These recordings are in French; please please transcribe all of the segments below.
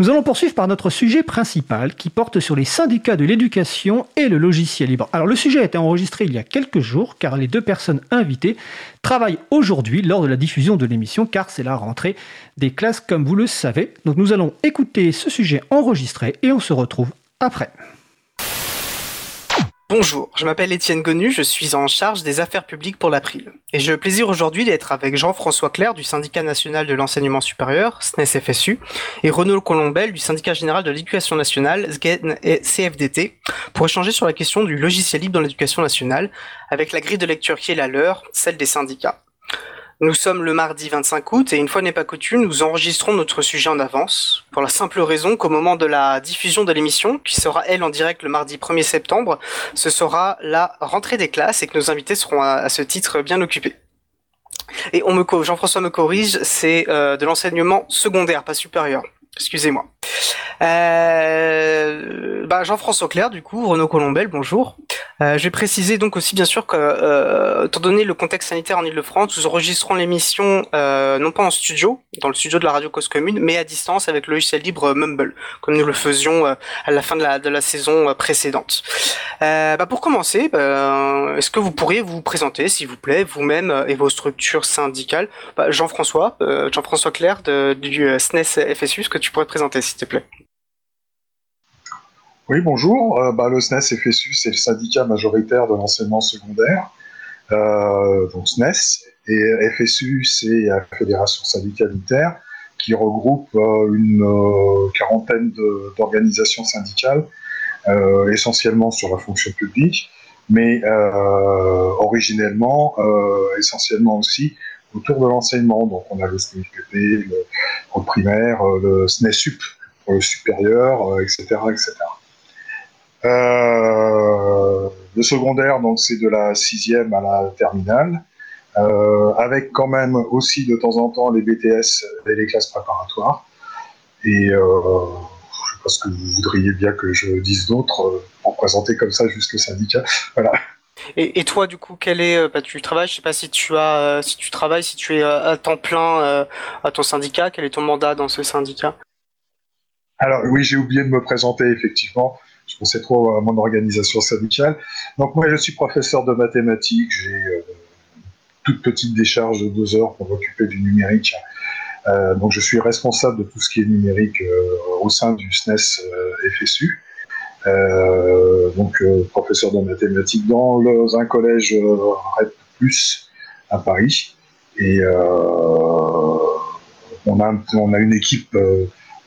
Nous allons poursuivre par notre sujet principal qui porte sur les syndicats de l'éducation et le logiciel libre. Alors le sujet a été enregistré il y a quelques jours car les deux personnes invitées travaillent aujourd'hui lors de la diffusion de l'émission car c'est la rentrée des classes comme vous le savez. Donc nous allons écouter ce sujet enregistré et on se retrouve après. Bonjour, je m'appelle Étienne Gonu, je suis en charge des affaires publiques pour l'April. Et j'ai le plaisir aujourd'hui d'être avec Jean-François Claire du syndicat national de l'enseignement supérieur, SNES-FSU, et Renaud Colombel du syndicat général de l'éducation nationale, SGEN et CFDT, pour échanger sur la question du logiciel libre dans l'éducation nationale, avec la grille de lecture qui est la leur, celle des syndicats. Nous sommes le mardi 25 août et une fois n'est pas coutume, nous enregistrons notre sujet en avance, pour la simple raison qu'au moment de la diffusion de l'émission, qui sera elle en direct le mardi 1er septembre, ce sera la rentrée des classes et que nos invités seront à, ce titre bien occupés. Et on me Jean-François me corrige, c'est euh, de l'enseignement secondaire, pas supérieur. Excusez-moi. Euh, bah Jean-François Claire, du coup, Renaud Colombel, bonjour. Euh, je vais préciser donc aussi bien sûr que, euh, étant donné le contexte sanitaire en Ile-de-France, nous enregistrons l'émission euh, non pas en studio, dans le studio de la radio Cause Commune, mais à distance avec le logiciel libre Mumble, comme nous le faisions euh, à la fin de la, de la saison euh, précédente. Bah pour commencer, bah, est-ce que vous pourriez vous présenter, s'il vous plaît, vous-même et vos structures syndicales? Bah, Jean-François, Jean-François Claire de, du SNES FSU, est-ce que tu pourrais te présenter, s'il te plaît oui, bonjour. Euh, bah, le SNES FSU, c'est le syndicat majoritaire de l'enseignement secondaire, euh, donc SNES. Et FSU, c'est la Fédération syndicale unitaire qui regroupe euh, une quarantaine d'organisations syndicales, essentiellement sur la fonction publique, mais originellement, essentiellement aussi autour de l'enseignement. Donc on a le SNESPP, le, le primaire, le SNESUP pour le supérieur, etc., etc. Euh, le secondaire, donc c'est de la sixième à la terminale, euh, avec quand même aussi de temps en temps les BTS et les classes préparatoires. Et euh, je sais pas ce que vous voudriez bien que je dise d'autre pour présenter comme ça juste le syndicat. Voilà. Et, toi, du coup, quel est, bah, tu travailles, je sais pas si tu as, si tu travailles, si tu es à temps plein à ton syndicat, quel est ton mandat dans ce syndicat? Alors oui, j'ai oublié de me présenter effectivement je pensais trop à mon organisation syndicale. Donc moi, je suis professeur de mathématiques, j'ai euh, toute petite décharge de deux heures pour m'occuper du numérique. Euh, donc je suis responsable de tout ce qui est numérique euh, au sein du SNES FSU. donc professeur de mathématiques dans un collège REP+, à Paris. Et on a, on, a, une équipe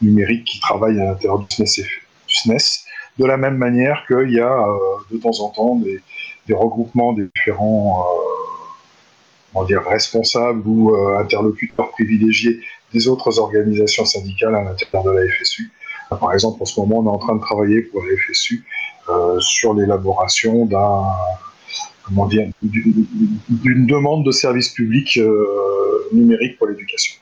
numérique qui travaille à l'intérieur du SNES de la même manière qu'il y a euh, de temps en temps des, regroupements des différents euh, dire, responsables ou euh, interlocuteurs privilégiés des autres organisations syndicales à l'intérieur de la FSU. Par exemple, en ce moment, on est en train de travailler pour la FSU sur l'élaboration d'un d'une demande de service public numérique pour l'éducation.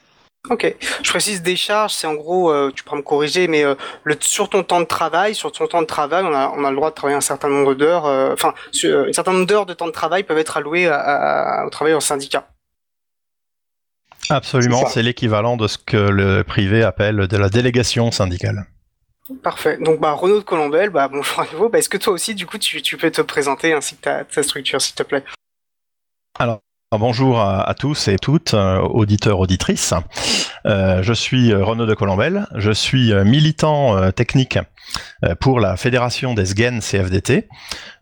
Ok, je précise des charges, c'est en gros, euh, tu pourras me corriger, mais euh, le, sur ton temps de travail, sur ton temps de travail, on a, on a le droit de travailler un certain nombre d'heures, euh, enfin, un certain nombre d'heures de temps de travail peuvent être allouées au travail en syndicat. Absolument, c'est l'équivalent de ce que le privé appelle de la délégation syndicale. Parfait. Donc, bah, Renaud de Colombel, bah, bonjour à nouveau. Bah, Est-ce que toi aussi, du coup, tu, tu peux te présenter ainsi que ta, ta structure, s'il te plaît? Alors, Bonjour à, tous et toutes, euh, auditeurs, auditrices. Euh, je suis euh, Renaud de Colombel, je suis militant technique pour la Fédération des SGEN CFDT.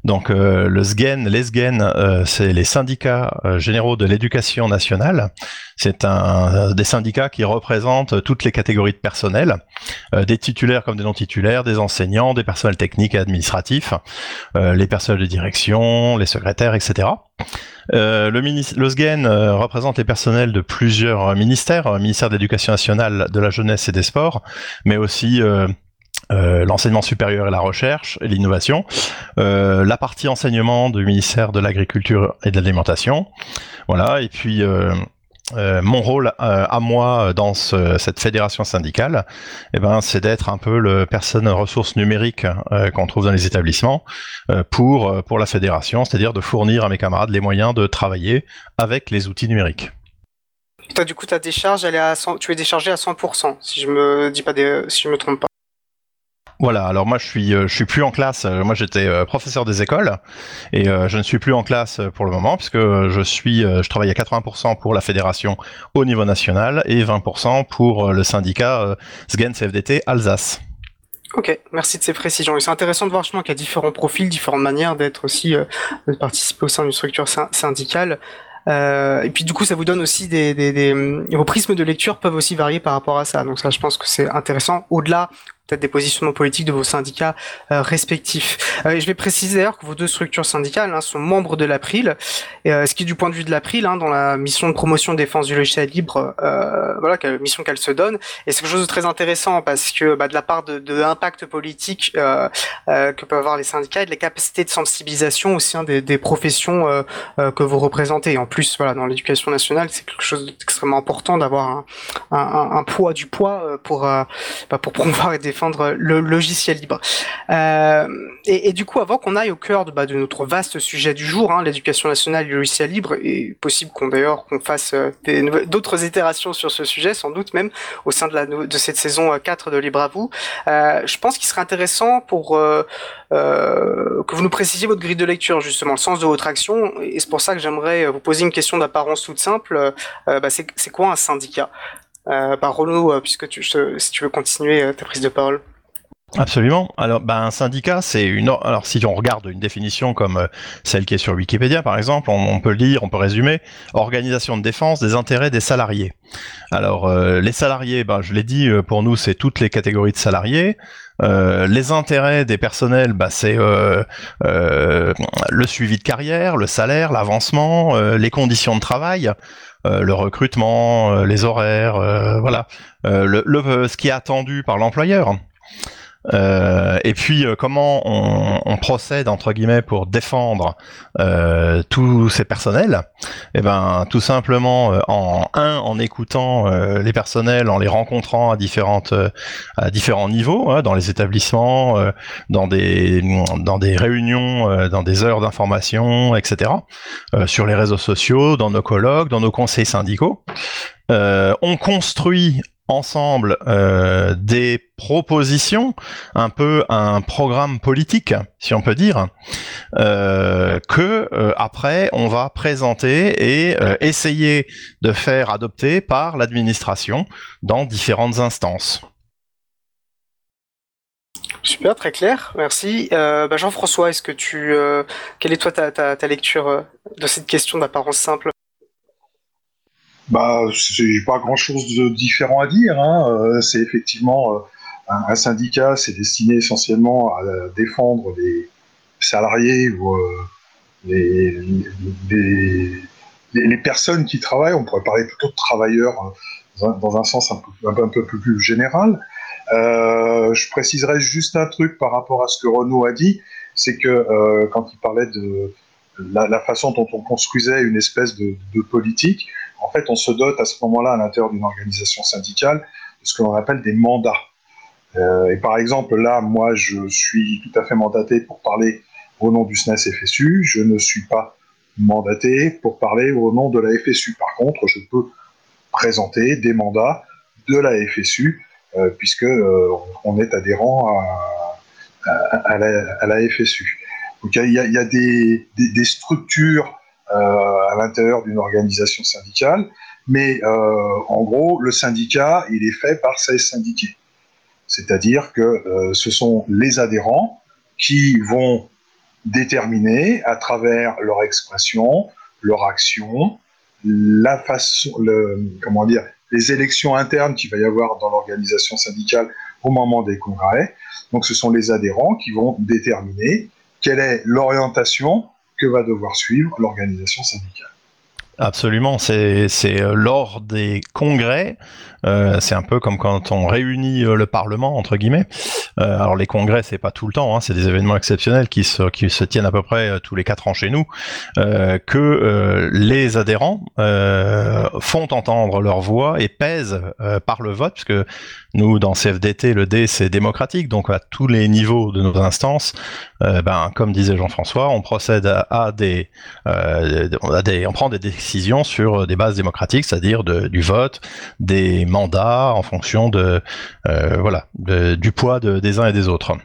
Donc le SGEN, les SGEN, c'est les syndicats généraux de l'éducation nationale. C'est un des syndicats qui représentent toutes les catégories de personnel, des titulaires comme des non titulaires, des enseignants, des personnels techniques et administratifs, les personnels de direction, les secrétaires, etc. Euh, le, le SGEN euh, représente les personnels de plusieurs ministères, euh, ministère de l'Éducation nationale, de la jeunesse et des sports, mais aussi l'enseignement supérieur et la recherche et l'innovation, la partie enseignement du ministère de l'Agriculture et de l'Alimentation, voilà, et puis euh, mon rôle euh, à moi dans cette fédération syndicale, eh ben, c'est d'être un peu le personne ressource numérique euh, qu'on trouve dans les établissements pour, pour la fédération, c'est-à-dire de fournir à mes camarades les moyens de travailler avec les outils numériques. toi, du coup, ta décharge, elle est à 100, tu es déchargé à 100%, si je me dis pas si je me trompe pas. Voilà, alors moi je suis euh, je suis plus en classe, euh, moi j'étais euh, professeur des écoles et je ne suis plus en classe pour le moment puisque je suis je travaille à 80% pour la fédération au niveau national et 20% pour le syndicat SGEN CFDT Alsace. Ok, merci de ces précisions. Et c'est intéressant de voir justement qu'il y a différents profils, différentes manières d'être aussi de participer au sein d'une structure syndicale. Et puis du coup, ça vous donne aussi des, des, des, vos prismes de lecture peuvent aussi varier par rapport à ça. Donc ça, je pense que c'est intéressant. Au-delà peut-être des positionnements politiques de vos syndicats euh, respectifs. Euh, je vais préciser d'ailleurs que vos deux structures syndicales hein, sont membres de l'April, euh, ce qui du point de vue de l'April, hein, dans la mission de promotion de défense du logiciel libre, voilà, mission qu'elle se donne, et c'est quelque chose de très intéressant parce que bah, de la part de, l'impact politique que peuvent avoir les syndicats et de la capacité de sensibilisation aussi hein, des, professions que vous représentez. En plus, voilà, dans l'éducation nationale, c'est quelque chose d'extrêmement important d'avoir un, poids du poids pour bah, pour promouvoir et défendre le logiciel libre. Euh, et, du coup, avant qu'on aille au cœur de, bah, notre vaste sujet du jour, hein, l'éducation nationale et le logiciel libre, et possible qu'on d'ailleurs qu'on fasse euh, d'autres itérations sur ce sujet, sans doute même au sein de cette saison 4 euh, de Libre à vous. je pense qu'il serait intéressant pour que vous nous précisiez votre grille de lecture, justement, le sens de votre action. Et c'est pour ça que j'aimerais vous poser une question d'apparence toute simple. Bah, c'est quoi un syndicat? Euh, bah, Renaud, euh, puisque tu, si tu veux continuer euh, ta prise de parole. Absolument. Alors, ben, un syndicat, c'est une. Alors, si on regarde une définition comme celle qui est sur Wikipédia, par exemple, on, peut le lire, on peut résumer organisation de défense des intérêts des salariés. Alors, les salariés, ben, je l'ai dit, pour nous, c'est toutes les catégories de salariés. les intérêts des personnels, c'est le suivi de carrière, le salaire, l'avancement, les conditions de travail. Euh, le recrutement, euh, les horaires, euh, voilà, le, le, ce qui est attendu par l'employeur. Euh, et puis euh, comment on, on, procède entre guillemets pour défendre euh, tous ces personnels? Eh ben tout simplement en un en écoutant les personnels, en les rencontrant à différentes à différents niveaux, hein, dans les établissements, dans des dans des réunions, dans des heures d'information, etc. sur les réseaux sociaux, dans nos colloques, dans nos conseils syndicaux. on construit ensemble euh, des propositions, un peu un programme politique, si on peut dire, euh, que euh, après on va présenter et euh, essayer de faire adopter par l'administration dans différentes instances. Super, très clair, merci. Bah, Jean-François, est-ce que tu, quelle est toi ta, lecture de cette question d'apparence simple? Bah, c'est pas grand-chose de différent à dire. Hein. Euh, c'est effectivement euh, un, syndicat, c'est destiné essentiellement à défendre les salariés ou euh, les, les, personnes qui travaillent. On pourrait parler plutôt de travailleurs dans un, sens un peu, un peu, plus général. Euh, je préciserai juste un truc par rapport à ce que Renaud a dit, c'est que euh, quand il parlait de la, façon dont on construisait une espèce de politique, en fait, on se dote à ce moment-là, à l'intérieur d'une organisation syndicale, de ce que l'on appelle des mandats. Euh, et par exemple, là, moi, je suis tout à fait mandaté pour parler au nom du SNES FSU. Je ne suis pas mandaté pour parler au nom de la FSU. Par contre, je peux présenter des mandats de la FSU, euh, euh, est adhérent à, la, FSU. Donc il y a, des, structures à l'intérieur d'une organisation syndicale. Mais euh, en gros, le syndicat, il est fait par ses syndiqués. C'est-à-dire que euh, ce sont les adhérents qui vont déterminer à travers leur expression, leur action, la façon, comment dire, les élections internes qu'il va y avoir dans l'organisation syndicale au moment des congrès. Donc ce sont les adhérents qui vont déterminer quelle est l'orientation que va devoir suivre l'organisation syndicale. Absolument, c'est euh, lors des congrès, euh, c'est un peu comme quand on réunit euh, le Parlement entre guillemets. Alors les congrès, c'est pas tout le temps, hein, c'est des événements exceptionnels qui se qui se tiennent à peu près tous les quatre ans chez nous, que les adhérents font entendre leur voix et pèsent par le vote, puisque Nous, dans CFDT, le D, c'est démocratique, donc à tous les niveaux de nos instances, euh, ben, comme disait Jean-François, on procède à, des, euh, on prend des décisions sur des bases démocratiques, c'est-à-dire du vote, des mandats en fonction de, euh, voilà, du poids des uns et des autres.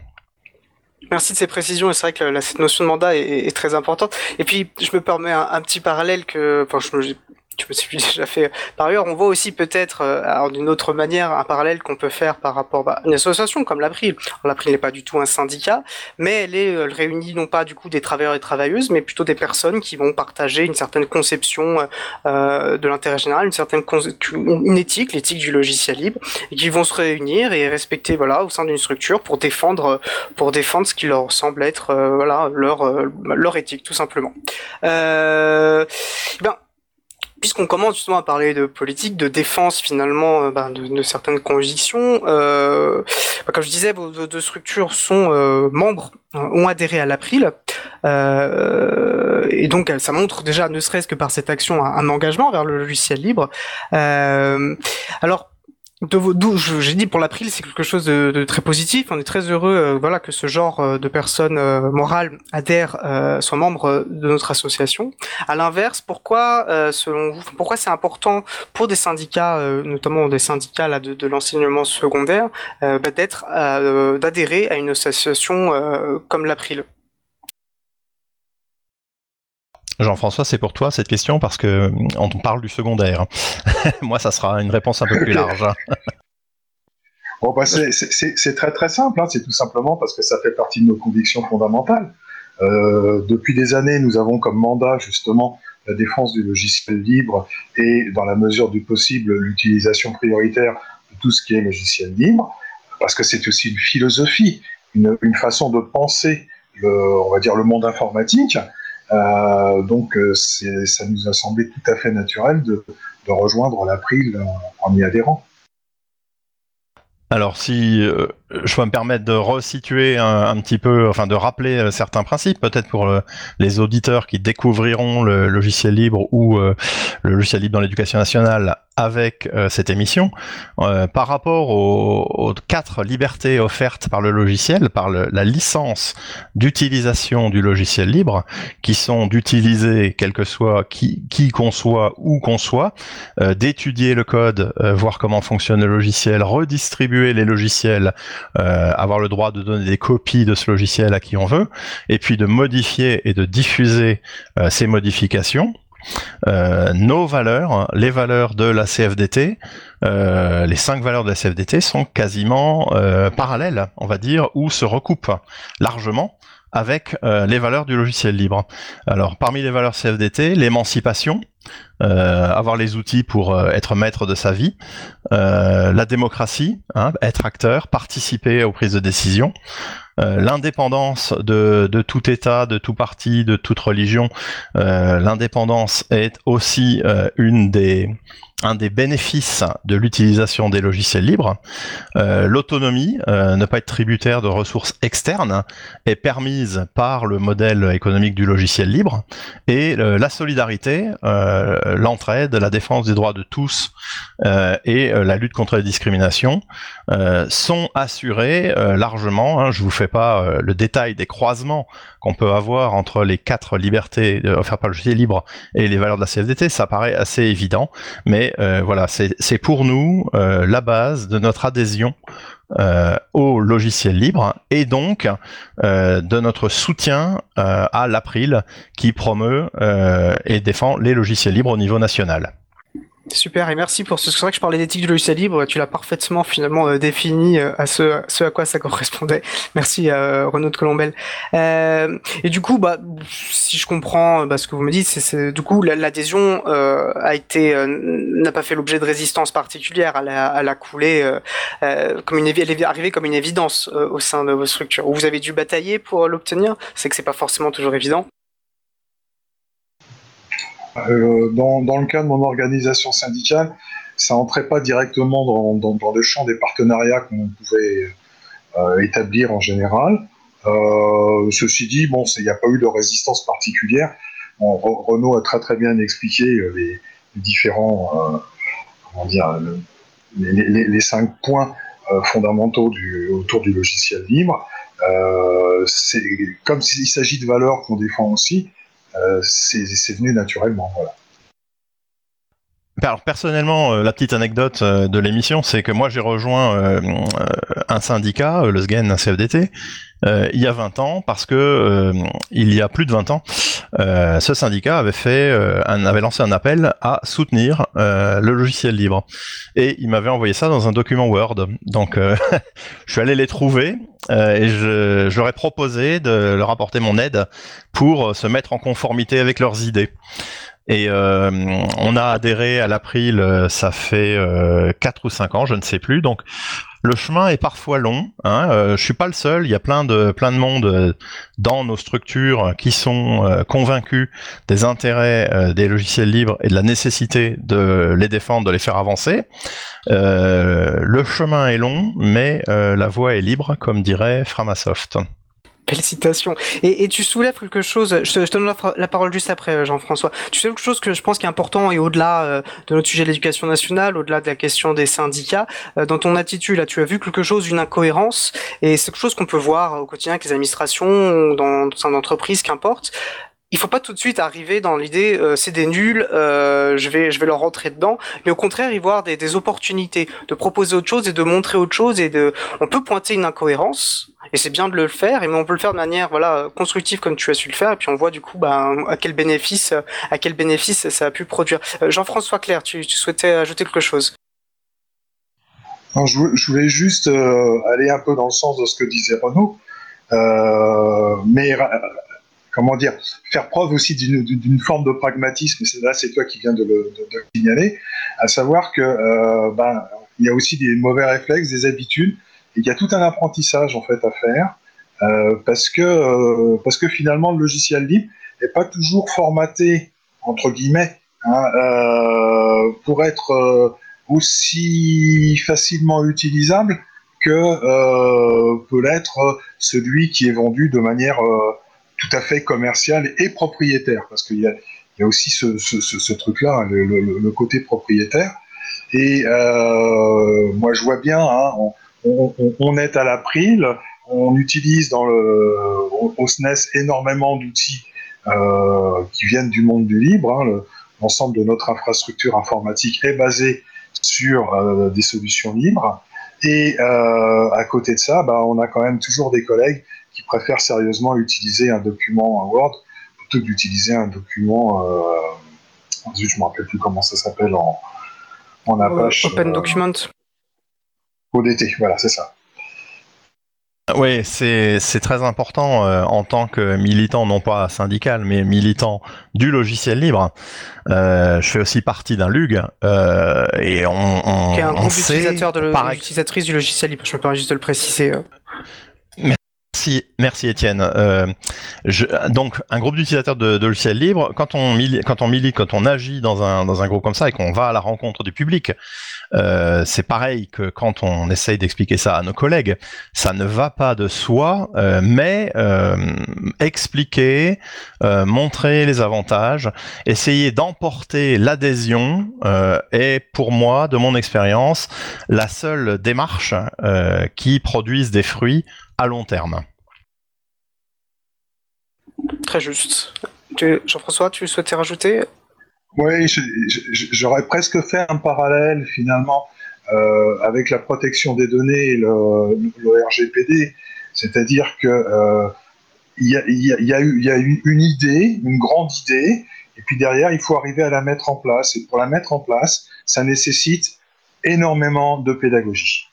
Merci de ces précisions. Et c'est vrai que la, cette notion de mandat est, très importante. Et puis, je me permets un, petit parallèle que, enfin, je, je me suis déjà fait par ailleurs. On voit aussi peut-être, euh, d'une autre manière, un parallèle qu'on peut faire par rapport à une association comme l'April. L'April n'est pas du tout un syndicat, mais elle, est, elle réunit non pas du coup des travailleurs et travailleuses, mais plutôt des personnes qui vont partager une certaine conception euh, de l'intérêt général, une certaine une éthique, l'éthique du logiciel libre, et qui vont se réunir et respecter voilà au sein d'une structure pour défendre pour défendre ce qui leur semble être euh, voilà leur euh, leur éthique tout simplement. Euh, ben, puisqu'on commence justement à parler de politique, de défense finalement euh, ben, de, certaines convictions, euh, ben, comme je disais, vos deux structures sont euh, membres, ont adhéré à l'April, et donc ça montre déjà, ne serait-ce que par cette action, un, un engagement vers le logiciel libre. alors d'où j'ai dit pour l'April, c'est quelque chose de, très positif. On est très heureux, euh, voilà, que ce genre euh, de personnes euh, morales adhèrent, soient membres de notre association. À l'inverse, pourquoi, selon vous, pourquoi c'est important pour des syndicats, notamment des syndicats là, de, l'enseignement secondaire, bah, d'être, d'adhérer à une association comme l'April? Jean-François, c'est pour toi cette question parce que on parle du secondaire. Moi, ça sera une réponse un peu plus large. bon, bah, c'est très très simple. Hein. C'est tout simplement parce que ça fait partie de nos convictions fondamentales. Euh, depuis des années, nous avons comme mandat justement la défense du logiciel libre et, dans la mesure du possible, l'utilisation prioritaire de tout ce qui est logiciel libre, parce que c'est aussi une philosophie, une, façon de penser, on va dire, le monde informatique. Euh, donc euh, ça nous a semblé tout à fait naturel de, rejoindre l'April en y adhérant. Alors si euh, je peux me permettre de resituer un, petit peu, enfin de rappeler certains principes, peut-être pour les auditeurs qui découvriront le logiciel libre ou le logiciel libre dans l'éducation nationale avec euh, cette émission. Euh, par rapport aux, quatre libertés offertes par le logiciel, par la licence d'utilisation du logiciel libre, qui sont d'utiliser quel que soit qui, qui qu'on soit, où qu'on soit, euh, d'étudier le code, voir comment fonctionne le logiciel, redistribuer les logiciels, avoir le droit de donner des copies de ce logiciel à qui on veut, et puis de modifier et de diffuser ces modifications euh, nos valeurs, les valeurs de la CFDT, euh, les cinq valeurs de la CFDT sont quasiment euh, parallèles, on va dire, ou se recoupent largement avec les valeurs du logiciel libre. Alors, parmi les valeurs CFDT, l'émancipation, avoir les outils pour être maître de sa vie, la démocratie, hein, être acteur, participer aux prises de décision, euh, l'indépendance de, de, tout État, de tout parti, de toute religion, euh, l'indépendance est aussi euh, une des un des bénéfices de l'utilisation des logiciels libres. Euh, l'autonomie, euh, ne pas être tributaire de ressources externes, est permise par le modèle économique du logiciel libre. Et euh, la solidarité, l'entraide, la défense des droits de tous et la lutte contre les discriminations sont assurées largement. Hein, je vous fais pas le détail des croisements qu'on peut avoir entre les quatre libertés offertes par le logiciel libre et les valeurs de la CFDT, ça paraît assez évident, mais euh, voilà, c'est pour nous euh, la base de notre adhésion euh, au logiciel libre et donc de notre soutien à l'April qui promeut et défend les logiciels libres au niveau national. Super, et merci pour ce. C'est vrai que je parlais d'éthique du logiciel libre, tu l'as parfaitement finalement euh, défini euh, à ce, ce, à quoi ça correspondait. Merci euh, Renaud de Colombel. Euh, et du coup, bah, si je comprends bah, ce que vous me dites, c'est du coup l'adhésion a été n'a pas fait l'objet de résistance particulière, elle a, elle a coulé comme une elle est arrivée comme une évidence au sein de vos structures. Vous avez dû batailler pour l'obtenir. C'est que c'est pas forcément toujours évident. Euh, dans, le cas de mon organisation syndicale, ça n'entrait pas directement dans, le champ des partenariats qu'on pouvait euh, établir en général. Euh, ceci dit, bon, il n'y a pas eu de résistance particulière. Bon, Renaud a très très bien expliqué les, différents, comment dire, les, cinq points fondamentaux autour du logiciel libre. comme s'il s'agit de valeurs qu'on défend aussi, c'est venu naturellement. Voilà. Alors personnellement, euh, la petite anecdote euh, de l'émission, c'est que moi j'ai rejoint euh, un syndicat, le SGEN, un CFDT, il y a 20 ans, parce que il y a plus de 20 ans, ce syndicat avait fait, un, avait lancé un appel à soutenir le logiciel libre, et il m'avait envoyé ça dans un document Word. Donc je suis allé les trouver et je, je leur ai proposé de leur apporter mon aide pour se mettre en conformité avec leurs idées. Et euh, on a adhéré à l'April, euh, ça fait euh, 4 ou 5 ans, je ne sais plus. Donc le chemin est parfois long. Hein. Euh, je suis pas le seul. Il y a plein de plein de monde euh, dans nos structures qui sont convaincus des intérêts des logiciels libres et de la nécessité de les défendre, de les faire avancer. le chemin est long, mais la voie est libre, comme dirait Framasoft. Félicitations. Et, et, tu soulèves quelque chose, je te, donne la, parole juste après, euh, Jean-François. Tu soulèves quelque chose que je pense qui est important et au-delà euh, de notre sujet de l'éducation nationale, au-delà de la question des syndicats, euh, dans ton attitude, là, tu as vu quelque chose d'une incohérence et c'est quelque chose qu'on peut voir au quotidien avec les administrations, dans, dans une entreprise, qu'importe il faut pas tout de suite arriver dans l'idée euh, c'est des nuls, euh, je vais je vais leur rentrer dedans, mais au contraire y voir des, opportunités de proposer autre chose et de montrer autre chose et de on peut pointer une incohérence et c'est bien de le faire et mais on peut le faire de manière voilà constructive comme tu as su le faire et puis on voit du coup bah, à quel bénéfice à quel bénéfice ça a pu produire. Euh, Jean-François Claire, tu, souhaitais ajouter quelque chose? Alors, je, voulais juste aller un peu dans le sens de ce que disait Renaud, mais comment dire, faire preuve aussi d'une forme de pragmatisme, et là c'est toi qui viens de le, signaler, à savoir que euh, ben, il y a aussi des mauvais réflexes, des habitudes, et il y a tout un apprentissage en fait à faire, euh, parce, que, euh, parce que finalement le logiciel libre n'est pas toujours formaté, entre guillemets, hein, pour être aussi facilement utilisable que peut l'être celui qui est vendu de manière tout à fait commercial et propriétaire, parce qu'il y a, aussi ce, truc-là, le, le, côté propriétaire. Et euh, moi, je vois bien, hein, on, est à l'April, on utilise dans le, au SNES énormément d'outils euh, qui viennent du monde du libre. Hein, L'ensemble de notre infrastructure informatique est basé sur euh, des solutions libres. Et à côté de ça, bah, on a quand même toujours des collègues qui préfèrent sérieusement utiliser un document Word plutôt que d'utiliser un document. Euh, je ne me rappelle plus comment ça s'appelle en, en Apache. Open euh, Document. ODT, voilà, c'est ça. Oui, c'est très important euh, en tant que militant, non pas syndical, mais militant du logiciel libre. Euh, je fais aussi partie d'un LUG euh, et on, on, Qui est un groupe d'utilisateurs de utilisatrices du logiciel libre. Je me permets juste de le préciser. Merci, merci Étienne. Euh, donc, un groupe d'utilisateurs de, de logiciels libres, quand on, milite, quand on agit dans un, groupe comme ça et qu'on va à la rencontre du public, euh, c'est pareil que quand on essaye d'expliquer ça à nos collègues. Ça ne va pas de soi, euh, mais expliquer, montrer les avantages, essayer d'emporter l'adhésion est pour moi, de mon expérience, la seule démarche qui produise des fruits à long terme. Très juste. Jean-François, tu souhaitais rajouter? Oui, j'aurais presque fait un parallèle finalement euh, avec la protection des données et le, RGPD. C'est-à-dire que euh, il y, a, a une idée, une grande idée, et puis derrière, il faut arriver à la mettre en place. Et pour la mettre en place, ça nécessite énormément de pédagogie.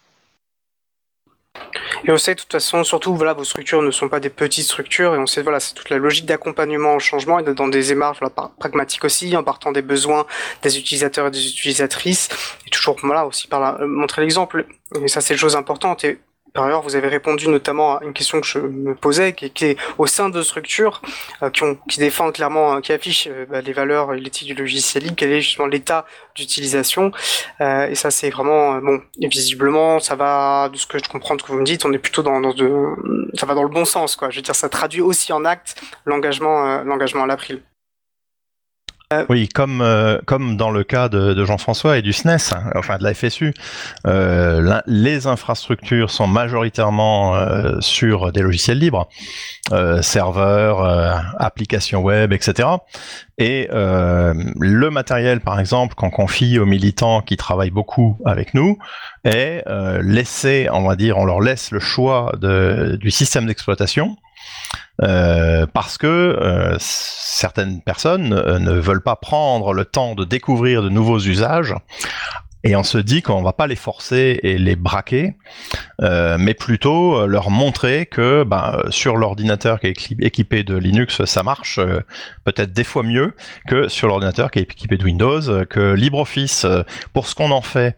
Et on sait de toute façon, surtout, voilà, vos structures ne sont pas des petites structures, et on sait, voilà, c'est toute la logique d'accompagnement au changement et dans des démarches voilà, pragmatiques aussi, en partant des besoins des utilisateurs et des utilisatrices, et toujours, voilà, aussi par là, montrer l'exemple. Et ça, c'est une chose importante. Et par ailleurs, vous avez répondu notamment à une question que je me posais, qui, est au sein de structures euh, qui, ont, qui défendent clairement, euh, qui affichent euh, bah, les valeurs et l'éthique du logiciel libre, quel est justement l'état d'utilisation. Et ça, c'est vraiment bon. Visiblement, ça va, de ce que je comprends de ce que vous me dites, on est plutôt dans, dans de, ça va dans le bon sens, quoi. Je veux dire, ça traduit aussi en acte l'engagement, l'engagement à l'April. Euh, oui, comme, euh, comme dans le cas de, Jean-François et du SNES, hein, enfin de la FSU, euh, les infrastructures sont majoritairement sur des logiciels libres, serveurs, applications web, etc. Et le matériel, par exemple, qu'on confie aux militants qui travaillent beaucoup avec nous, est laissé, on va dire, on leur laisse le choix du système d'exploitation euh, parce que euh, certaines personnes euh, ne veulent pas prendre le temps de découvrir de nouveaux usages. Et on se dit qu'on va pas les forcer et les braquer, mais plutôt leur montrer que ben, sur l'ordinateur qui est équipé de Linux, ça marche peut-être des fois mieux que sur l'ordinateur qui est équipé de Windows, que LibreOffice, pour ce qu'on en fait,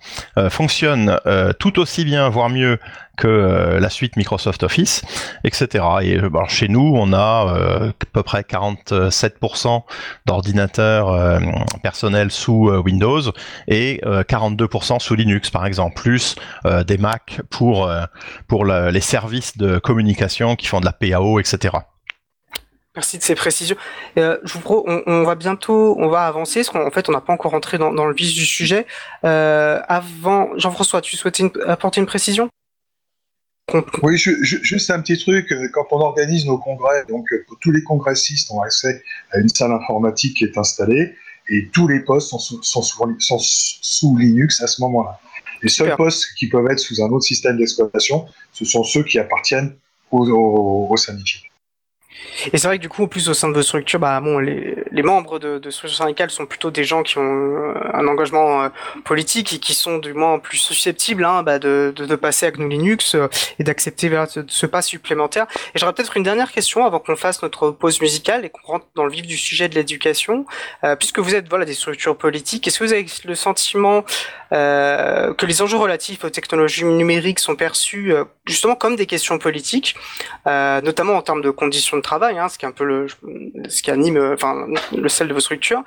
fonctionne tout aussi bien, voire mieux que la suite Microsoft Office, etc. Et chez nous, on a à peu près 47% d'ordinateurs personnels sous Windows et 42% sous Linux, par exemple, plus des Mac pour euh, pour les services de communication qui font de la PAO, etc. Merci de ces précisions. Euh, je vous on, va bientôt, on va avancer, parce qu'en fait, on n'a pas encore rentré dans, le vif du sujet. Euh, avant, Jean-François, tu souhaitais apporter une précision? Oui, juste un petit truc. Quand on organise nos congrès, donc tous les congressistes ont accès à une salle informatique qui est installée, et tous les postes sont sont sous Linux à ce moment-là. Les seuls postes qui peuvent être sous un autre système d'exploitation, ce sont ceux qui appartiennent aux, aux, et c'est vrai que du coup, en plus au sein de vos structures, bah bon, les, membres de, de structures syndicales sont plutôt des gens qui ont euh, un engagement euh, politique et qui sont du moins plus susceptibles hein, bah, de, de, passer à GNU Linux euh, et d'accepter ce pas supplémentaire. Et j'aurais peut-être une dernière question avant qu'on fasse notre pause musicale et qu'on rentre dans le vif du sujet de l'éducation. puisque vous êtes voilà des structures politiques, est-ce que vous avez le sentiment que les enjeux relatifs aux technologies numériques sont perçus justement comme des questions politiques, notamment en termes de conditions de travail, hein, ce qui est un peu le, ce qui anime, enfin, le sel de vos structures,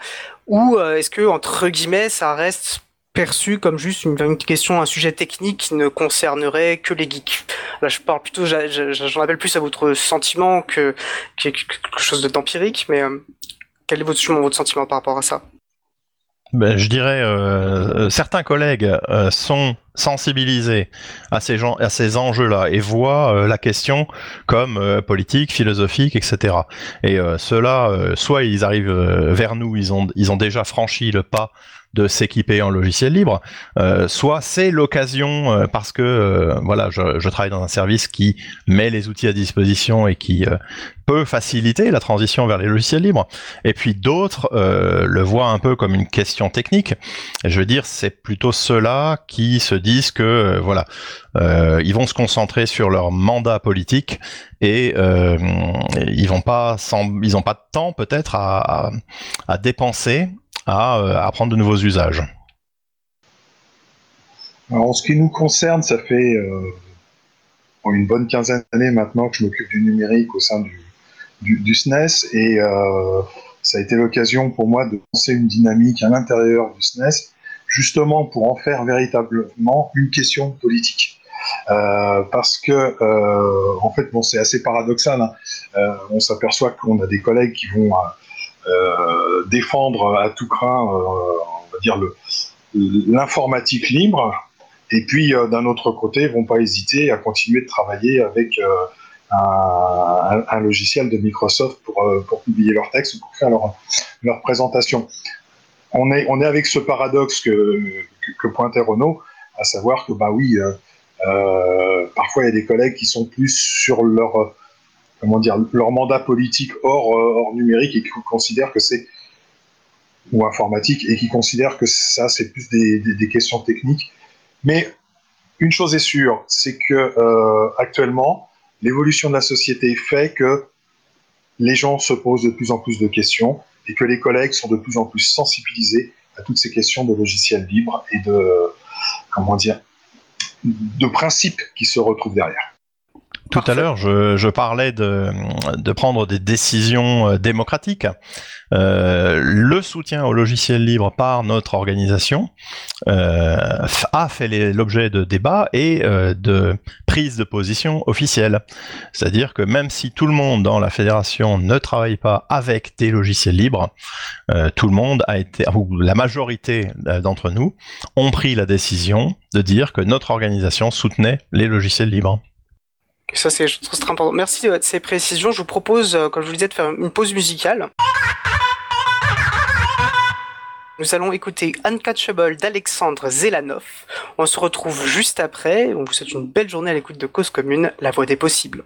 ou euh, est-ce que entre guillemets, ça reste perçu comme juste une, question, un sujet technique qui ne concernerait que les geeks? Là, je parle plutôt, j'en appelle plus à votre sentiment que, quelque chose d'empirique, mais euh, quel est votre sentiment par rapport à ça? Ben, je dirais, euh, certains collègues euh, sont sensibilisés à ces, enjeux-là et voient euh, la question comme politique, philosophique, etc. Et ceux-là, soit ils arrivent vers nous, ils ont déjà franchi le pas de s'équiper en logiciel libre, euh, soit c'est l'occasion euh, parce que euh, voilà, je, je, travaille dans un service qui met les outils à disposition et qui peut faciliter la transition vers les logiciels libres. Et puis d'autres le voient un peu comme une question technique. je veux dire, c'est plutôt ceux-là qui se disent que voilà, ils vont se concentrer sur leur mandat politique et ils vont pas, ils n'ont pas de temps peut-être à, à, à dépenser à euh, apprendre de nouveaux usages en ce qui nous concerne, ça fait euh, une bonne quinzaine d'années maintenant que je m'occupe du numérique au sein du, SNES et euh, ça a été l'occasion pour moi de lancer une dynamique à l'intérieur du SNES justement pour en faire véritablement une question politique. parce que en fait bon c'est assez paradoxal hein. on s'aperçoit qu'on a des collègues qui vont euh, défendre à tout craint, euh, on va dire, l'informatique libre, et puis euh, d'un autre côté, vont pas hésiter à continuer de travailler avec un, logiciel de Microsoft pour, pour publier leur texte ou pour faire leur, leur présentation. On est, on est avec ce paradoxe que, que, pointait Renault, à savoir que, bah oui, parfois il y a des collègues qui sont plus sur leur comment dire, leur mandat politique hors, euh, hors numérique et qui considèrent que c'est ou informatique et qui considèrent que ça c'est plus des, des, questions techniques. Mais une chose est sûre, c'est que euh, actuellement l'évolution de la société fait que les gens se posent de plus en plus de questions et que les collègues sont de plus en plus sensibilisés à toutes ces questions de logiciels libres et de comment dire de principes qui se retrouvent derrière. Tout à l'heure, je, je, parlais de, de, prendre des décisions euh, démocratiques. Euh, le soutien au logiciel libre par notre organisation euh, a fait l'objet de débats et euh, de prises de position officielles. C'est-à-dire que même si tout le monde dans la fédération ne travaille pas avec des logiciels libres, tout le monde a été, ou la majorité d'entre nous, ont pris la décision de dire que notre organisation soutenait les logiciels libres. Ça, c'est très important. Merci de ces précisions. Je vous propose, euh, comme je vous disais, de faire une pause musicale. Nous allons écouter Uncatchable d'Alexandre Zelanov. On se retrouve juste après. On vous souhaite une belle journée à l'écoute de Cause Commune, la voix des possibles.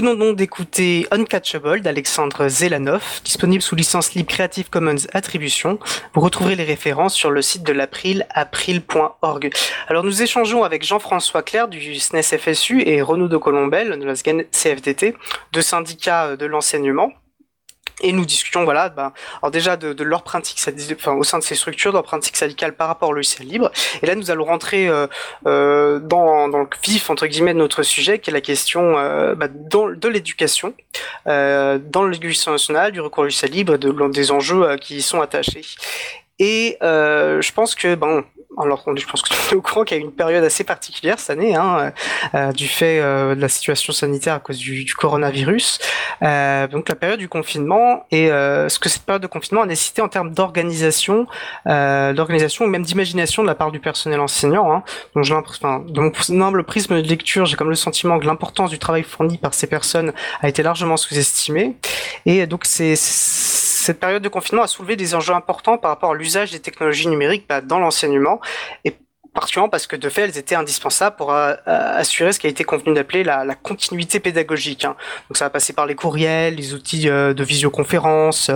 Venons donc d'écouter Uncatchable d'Alexandre Zelanov, disponible sous licence libre Creative Commons Attribution. Vous retrouverez les références sur le site de l'April, april.org. Alors nous échangeons avec Jean-François Claire du SNES FSU et Renaud de Colombel de la CFDT, deux syndicats de l'enseignement et nous discutions, voilà, bah, alors déjà de, de leur pratique, enfin, au sein de ces structures, de leur pratique syndicale par rapport au logiciel libre. Et là, nous allons rentrer euh, euh, dans, dans le vif entre guillemets de notre sujet, qui est la question euh, bah, dans, de l'éducation, euh, dans l'éducation nationale, du recours au logiciel libre, de, des enjeux euh, qui y sont attachés. Et euh, je pense que bon, alors je pense que tu es au courant qu'il y a une période assez particulière cette année, hein, euh, du fait euh, de la situation sanitaire à cause du, coronavirus. Euh, donc la période du confinement et euh, ce que cette période de confinement a nécessité en termes d'organisation, euh, d'organisation ou même d'imagination de la part du personnel enseignant. Hein. Donc je enfin, de mon humble prisme de lecture, j'ai comme le sentiment que l'importance du travail fourni par ces personnes a été largement sous-estimée. Et donc c'est cette période de confinement a soulevé des enjeux importants par rapport à l'usage des technologies numériques bah, dans l'enseignement et particulièrement parce que de fait, elles étaient indispensables pour euh, euh, assurer ce qui a été convenu d'appeler la, la, continuité pédagogique. Hein. Donc ça va passer par les courriels, les outils euh, de visioconférence,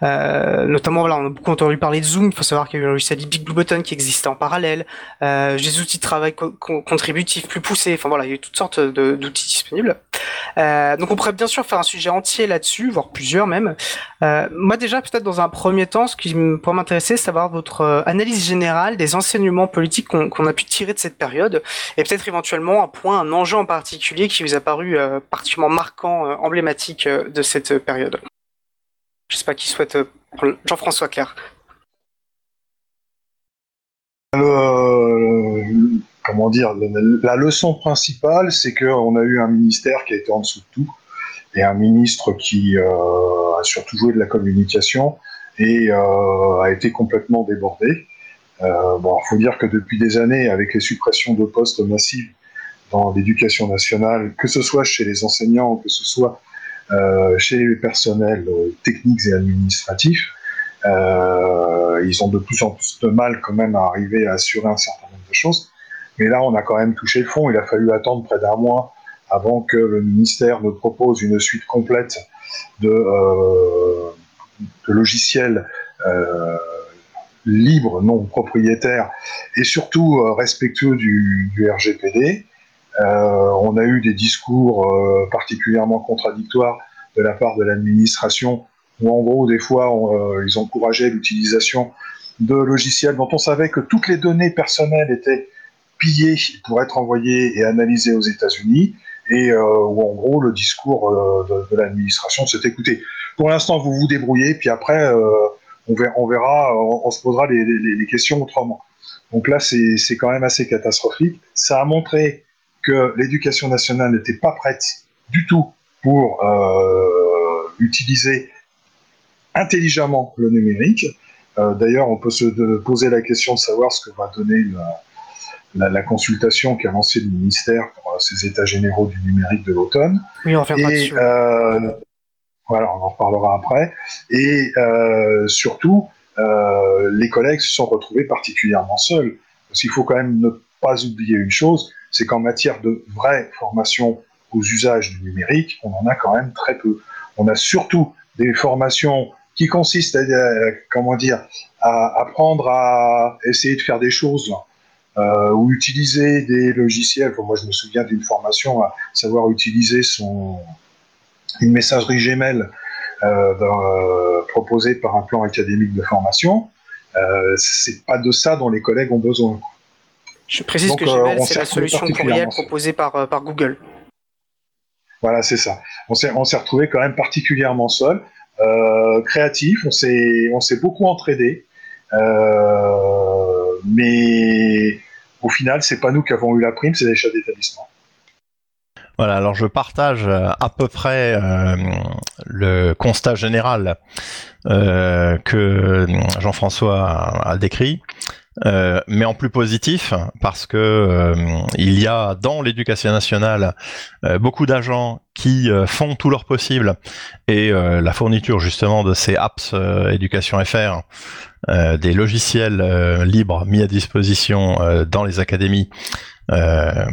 notamment voilà, on a beaucoup entendu parler de Zoom. Il faut savoir qu'il y a eu un logiciel Big Blue Button qui existait en parallèle, des outils de travail co contributifs plus poussés. Enfin voilà, il y a eu toutes sortes d'outils disponibles. donc on pourrait bien sûr faire un sujet entier là-dessus, voire plusieurs même. Moi déjà peut-être dans un premier temps, ce qui pourrait m'intéresser, c'est savoir votre analyse générale des enseignements politiques qu'on a pu tirer de cette période et peut-être éventuellement un point, un enjeu en particulier qui vous a paru euh, particulièrement marquant, euh, emblématique euh, de cette période. Je sais pas qui souhaite Jean-François Claire. comment dire, la, leçon principale, c'est qu'on a eu un ministère qui a été en dessous de tout, et un ministre qui a surtout joué de la communication et a été complètement débordé. Euh, bon, il faut dire que depuis des années, avec les suppressions de postes massives dans l'éducation nationale, que ce soit chez les enseignants, que ce soit euh, chez les personnels euh, techniques et administratifs, euh, ils ont de plus en plus de mal quand même à arriver à assurer un certain nombre de choses. Mais là, on a quand même touché le fond. Il a fallu attendre près d'un mois avant que le ministère ne propose une suite complète de, euh, logiciels euh, libre, non propriétaire, et surtout euh, respectueux du, RGPD. On a eu des discours particulièrement contradictoires de la part de l'administration, où en gros, des fois, ils encourageaient l'utilisation de logiciels dont on savait que toutes les données personnelles étaient pillées pour être envoyées et analysées aux États-Unis, et où en gros, le discours de, l'administration s'est écouté. Pour l'instant, vous vous débrouillez, puis après, on verra, on, se posera les, questions autrement. Donc là, c'est quand même assez catastrophique. Ça a montré que l'éducation nationale n'était pas prête du tout pour euh, utiliser intelligemment le numérique. Euh, d'ailleurs, on peut se poser la question de savoir ce que va donner la, consultation qu'a lancée le ministère pour ses états généraux du numérique de l'automne. Oui, on va faire dessus. Voilà, on en reparlera après. Et euh, surtout, euh, les collègues se sont retrouvés particulièrement seuls. Parce qu'il faut quand même ne pas oublier une chose, c'est qu'en matière de vraie formation aux usages du numérique, on en a quand même très peu. On a surtout des formations qui consistent à, comment dire, à apprendre à essayer de faire des choses euh, ou utiliser des logiciels. moi, je me souviens d'une formation à savoir utiliser son, une messagerie Gmail euh, euh, proposée par un plan académique de formation. Euh, c'est pas de ça dont les collègues ont besoin. Je précise que Gmail, c'est la solution courriel proposée par, par Google. Voilà, c'est ça. On s'est, on s'est retrouvé quand même particulièrement seul, créatif, on s'est, on s'est beaucoup entraidé, mais au final, c'est pas nous qui avons eu la prime, c'est les chefs d'établissement. Voilà, alors je partage euh, à peu près euh, le constat général euh, que Jean-François a, décrit. Mais en plus positif parce que il y a dans l'éducation nationale beaucoup d'agents qui font tout leur possible et la fourniture justement de ces apps éducation FR des logiciels libres mis à disposition dans les académies euh,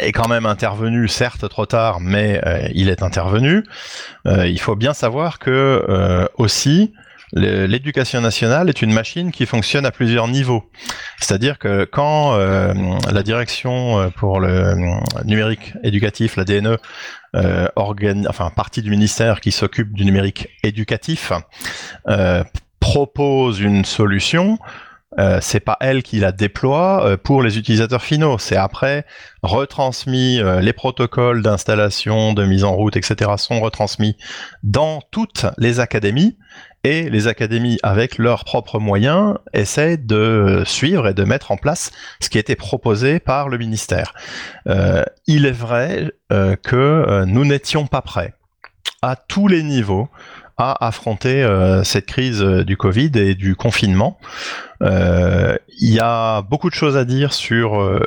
est quand même intervenu, certes trop tard, mais euh, il est intervenu. Euh, il faut bien savoir que aussi l'éducation nationale est une machine qui fonctionne à plusieurs niveaux. C'est-à-dire que quand la direction pour le numérique éducatif, la DNE, euh, enfin partie du ministère qui s'occupe du numérique éducatif, propose une solution, euh, c'est pas elle qui la déploie euh, pour les utilisateurs finaux. C'est après retransmis, euh, les protocoles d'installation, de mise en route, etc. sont retransmis dans toutes les académies et les académies, avec leurs propres moyens, essaient de suivre et de mettre en place ce qui été proposé par le ministère. il est vrai que nous n'étions pas prêts à tous les niveaux à affronter euh, cette crise euh, du Covid et du confinement. Euh, il y a beaucoup de choses à dire sur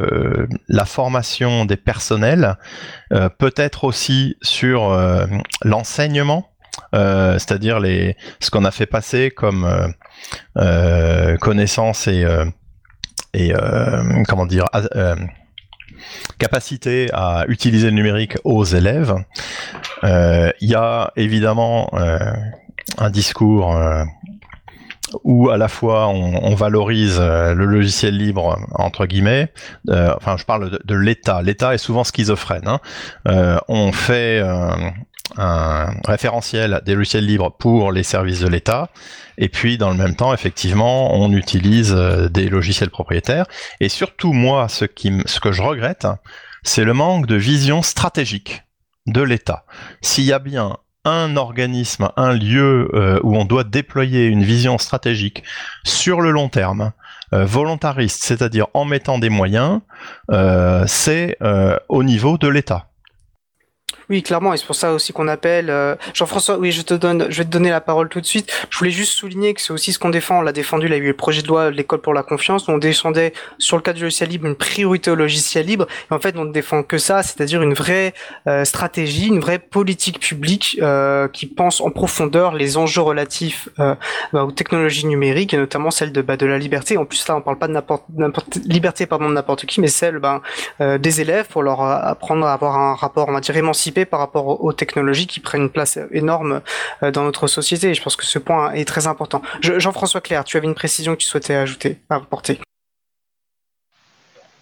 la formation des personnels, peut-être aussi sur l'enseignement, c'est-à-dire les ce qu'on a fait passer comme connaissances et et comment dire capacité à utiliser le numérique aux élèves. Il y a évidemment un discours où à la fois on, valorise euh, le logiciel libre entre guillemets. Euh, enfin, je parle de, l'État. L'État est souvent schizophrène. Hein. Euh, on fait un référentiel des logiciels libres pour les services de l'État. Et puis, dans le même temps, effectivement, on utilise des logiciels propriétaires. Et surtout, moi, ce, que je regrette, c'est le manque de vision stratégique de l'État. S'il y a bien un organisme, un lieu euh, où on doit déployer une vision stratégique sur le long terme, euh, volontariste, c'est-à-dire en mettant des moyens, euh, c'est au niveau de l'État. Oui, clairement, et c'est pour ça aussi qu'on appelle euh, Jean-François. Oui, je te donne, je vais te donner la parole tout de suite. Je voulais juste souligner que c'est aussi ce qu'on défend. On l'a défendu. Il y a eu le projet de loi de l'école pour la confiance. On défendait sur le cadre du logiciel libre une priorité au logiciel libre. Et en fait, on ne défend que ça, c'est-à-dire une vraie euh, stratégie, une vraie politique publique euh, qui pense en profondeur les enjeux relatifs bah, aux technologies numériques et notamment celle de bah, de la liberté. En plus, là, on parle pas de n'importe liberté pardon de n'importe qui, mais celle ben, des élèves pour leur apprendre à avoir un rapport, on va dire émancipé par rapport aux technologies qui prennent une place énorme euh, dans notre société. Je pense que ce point est très important. Jean-François Claire, tu avais une précision que tu souhaitais ajouter, apporter.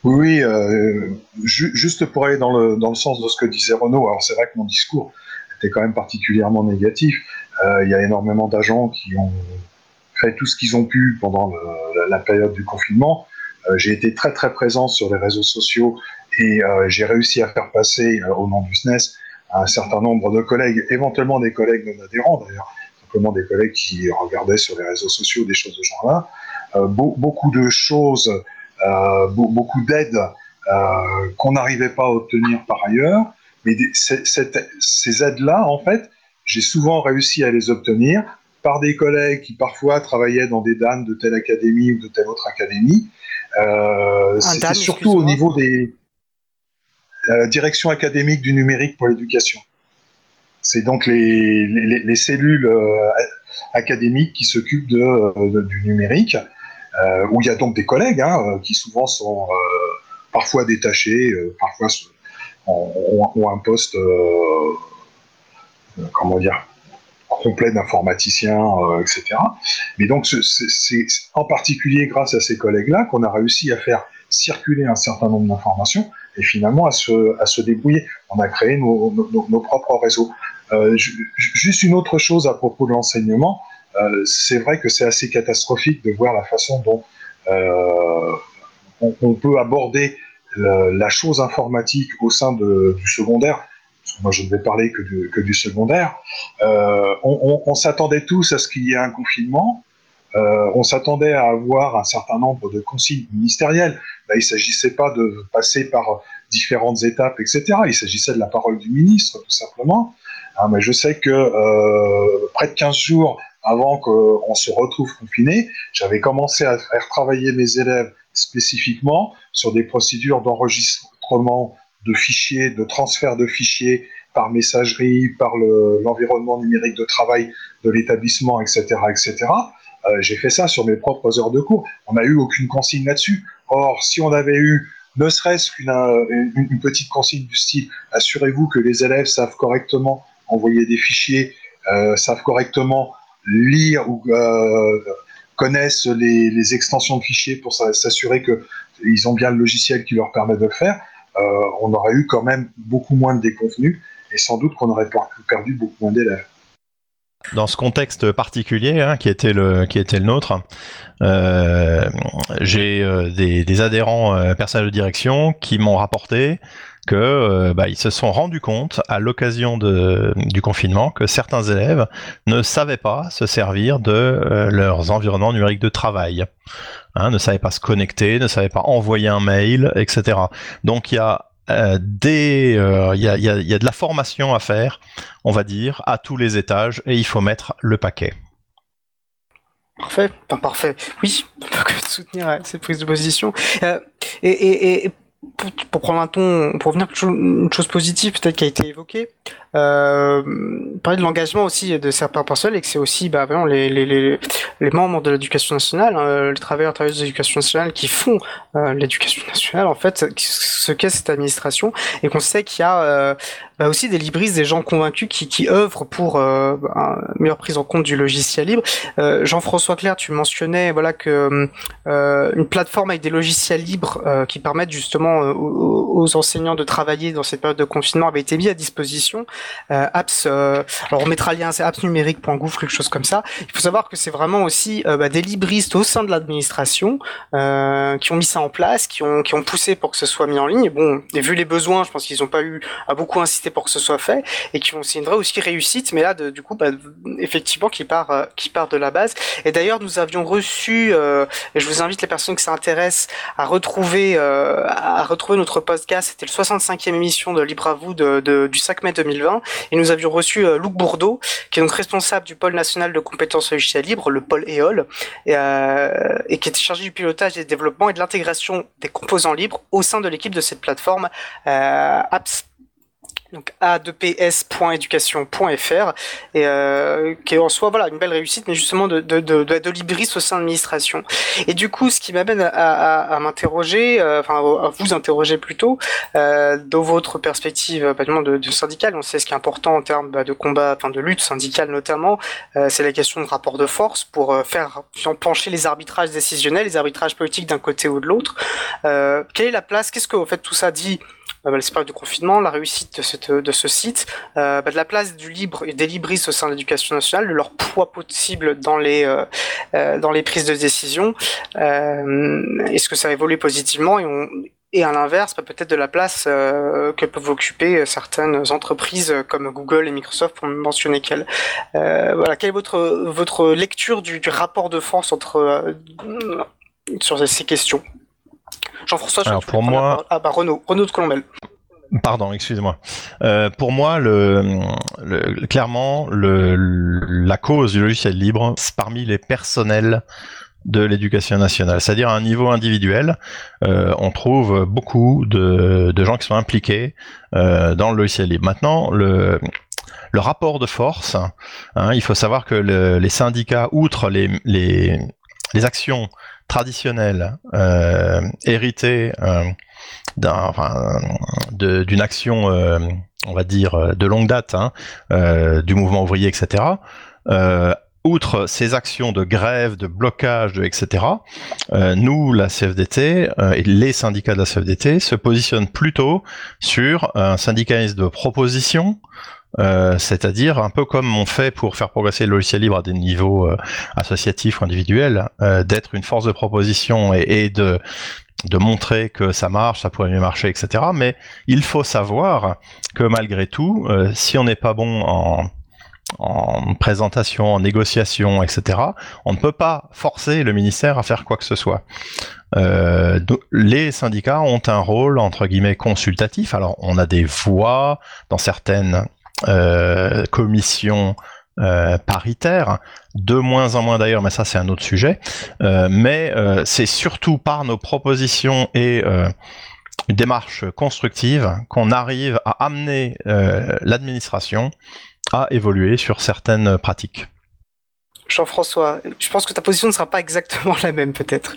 Oui, euh, juste pour aller dans le, dans le sens de ce que disait Renaud, alors c'est vrai que mon discours était quand même particulièrement négatif. Euh, il y a énormément d'agents qui ont fait tout ce qu'ils ont pu pendant la, période du confinement. J'ai été très très présent sur les réseaux sociaux et j'ai réussi à faire passer au nom du SNES un certain nombre de collègues, éventuellement des collègues non adhérents d'ailleurs, simplement des collègues qui regardaient sur les réseaux sociaux des choses de ce genre-là, euh, beaucoup de choses, euh, beaucoup d'aides euh, qu'on n'arrivait pas à obtenir par ailleurs, mais ces aides-là, en fait, j'ai souvent réussi à les obtenir par des collègues qui parfois travaillaient dans des DAN de telle académie ou de telle autre académie. C'est surtout au niveau des la direction académique du numérique pour l'éducation. C'est donc les, les, cellules euh, académiques qui s'occupent euh, du numérique, euh, où il y a donc des collègues hein, qui souvent sont parfois détachés, parfois ont, un poste, comment dire, complet d'informaticien, etc. Mais donc c'est en particulier grâce à ces collègues-là qu'on a réussi à faire circuler un certain nombre d'informations et finalement à se, débrouiller. On a créé nos, propres réseaux. Euh, juste une autre chose à propos de l'enseignement, euh, c'est vrai que c'est assez catastrophique de voir la façon dont euh, on, peut aborder la, chose informatique au sein du secondaire. moi, je ne vais parler que du, secondaire. on, on s'attendait tous à ce qu'il y ait un confinement. On s'attendait à avoir un certain nombre de consignes ministérielles. Il ne s'agissait pas de passer par différentes étapes, etc. Il s'agissait de la parole du ministre, tout simplement. Ah, mais je sais que euh, près de 15 jours avant qu'on se retrouve confiné, j'avais commencé à faire travailler mes élèves spécifiquement sur des procédures d'enregistrement de fichiers, de transfert de fichiers par messagerie, par l'environnement numérique de travail de l'établissement, etc., etc. Euh, j'ai fait ça sur mes propres heures de cours. On n'a eu aucune consigne là-dessus. Or, si on avait eu ne serait-ce qu'une euh, petite consigne du style assurez-vous que les élèves savent correctement envoyer des fichiers, euh, savent correctement lire ou connaissent les, extensions de fichiers pour s'assurer qu'ils ont bien le logiciel qui leur permet de le faire, on aurait eu quand même beaucoup moins de déconvenus et sans doute qu'on aurait perdu beaucoup moins d'élèves. Dans ce contexte particulier hein, qui était le qui était le nôtre, euh, j'ai euh, des, adhérents euh, personnels de direction qui m'ont rapporté que bah, ils se sont rendus compte à l'occasion du confinement que certains élèves ne savaient pas se servir de leurs environnements numériques de travail, hein, ne savaient pas se connecter, ne savaient pas envoyer un mail, etc. Donc il y a euh, euh, il y, a, de la formation à faire, on va dire, à tous les étages, et il faut mettre le paquet. Parfait, parfait. Oui, on peut soutenir cette prise de position. Euh, et, pour, prendre un ton, pour venir une chose positive peut-être qui a été évoquée, euh, parler de l'engagement aussi de certains personnels et que c'est aussi bah, vraiment les, les, les, les membres de l'éducation nationale, euh, les travailleurs travailleuses de l'éducation nationale qui font euh, l'éducation nationale en fait, ce qu'est cette administration et qu'on sait qu'il y a euh, bah, aussi des libristes, des gens convaincus qui, qui œuvrent pour euh, une meilleure prise en compte du logiciel libre. Euh, Jean-François Claire, tu mentionnais voilà que une plateforme avec des logiciels libres qui permettent justement euh, aux, enseignants de travailler dans cette période de confinement avait été mis à disposition. Apps, alors on mettra le lien, c'est appsnumérique.gouv, quelque chose comme ça. Il faut savoir que c'est vraiment aussi bah, des libristes au sein de l'administration qui ont mis ça en place, qui ont qui ont poussé pour que ce soit mis en ligne. Bon, et vu les besoins, je pense qu'ils n'ont pas eu à beaucoup insister pour que ce soit fait et qui c'est une vraie aussi réussite mais là de, du coup bah, effectivement qui part euh, qui part de la base et d'ailleurs nous avions reçu euh, et je vous invite les personnes qui s'intéressent à retrouver euh, à retrouver notre podcast c'était le 65e émission de Libre à vous de, du 5 mai 2020 et nous avions reçu Luc Bourdeau qui est donc responsable du pôle national de compétences logicielles libres le pôle EOL et, et qui était chargé du pilotage des développements et de l'intégration des composants libres au sein de l'équipe de cette plateforme Apps donc a2ps.education.fr et euh, qui est en soi voilà une belle réussite mais justement de de de, de, Libris au sein de l'administration. Et du coup ce qui m'amène à, à, à m'interroger euh, enfin à vous interroger plutôt euh, dans votre perspective pas de, de syndicale on sait ce qui est important en termes bah, de combat enfin de lutte syndicale notamment euh, c'est la question de rapport de force pour euh, faire pencher les arbitrages décisionnels les arbitrages politiques d'un côté ou de l'autre. Quelle est la place qu'est-ce que en fait tout ça dit euh, bah, du confinement, la réussite de, ce site, euh, bah, de la place du libre et des libristes au sein de l'éducation nationale, de leur poids possible dans les, euh, dans les prises de décision. Est-ce que ça a évolué positivement et, à l'inverse, bah, peut-être de la place que peuvent occuper certaines entreprises comme Google et Microsoft, pour mentionner qu'elles. Quelle est votre, votre lecture du, rapport de force sur ces questions? Jean-François, Alors pour moi, ah bah Renaud, Renaud de Colombelle. Pardon, excusez-moi. Euh, pour moi, le, le clairement, le, la cause du logiciel libre, c'est parmi les personnels de l'éducation nationale, c'est-à-dire à un niveau individuel, euh, on trouve beaucoup de, de, gens qui sont impliqués euh, dans le logiciel libre. Maintenant, le, le rapport de force, hein, il faut savoir que le, les syndicats, outre les, les, les actions traditionnelle euh, héritée euh, d'une action, euh, on va dire, de longue date, hein, du mouvement ouvrier, etc., outre ces actions de grève, de blocage, etc., nous, la CFDT et les syndicats de la CFDT se positionnent plutôt sur un syndicalisme de proposition, euh, c'est-à-dire un peu comme on fait pour faire progresser le logiciel libre à des niveaux euh, associatifs ou individuels, euh, d'être une force de proposition et, de, montrer que ça marche, ça pourrait mieux marcher, etc. Mais il faut savoir que malgré tout, si on n'est pas bon en, en présentation, en négociation, etc., on ne peut pas forcer le ministère à faire quoi que ce soit. Les syndicats ont un rôle entre guillemets consultatif. Alors on a des voix dans certaines euh, commission euh, paritaire, de moins en moins d'ailleurs, mais ça c'est un autre sujet. Euh, mais c'est surtout par nos propositions et une démarche constructive qu'on arrive à amener l'administration à évoluer sur certaines pratiques. Jean-François, je pense que ta position ne sera pas exactement la même peut-être.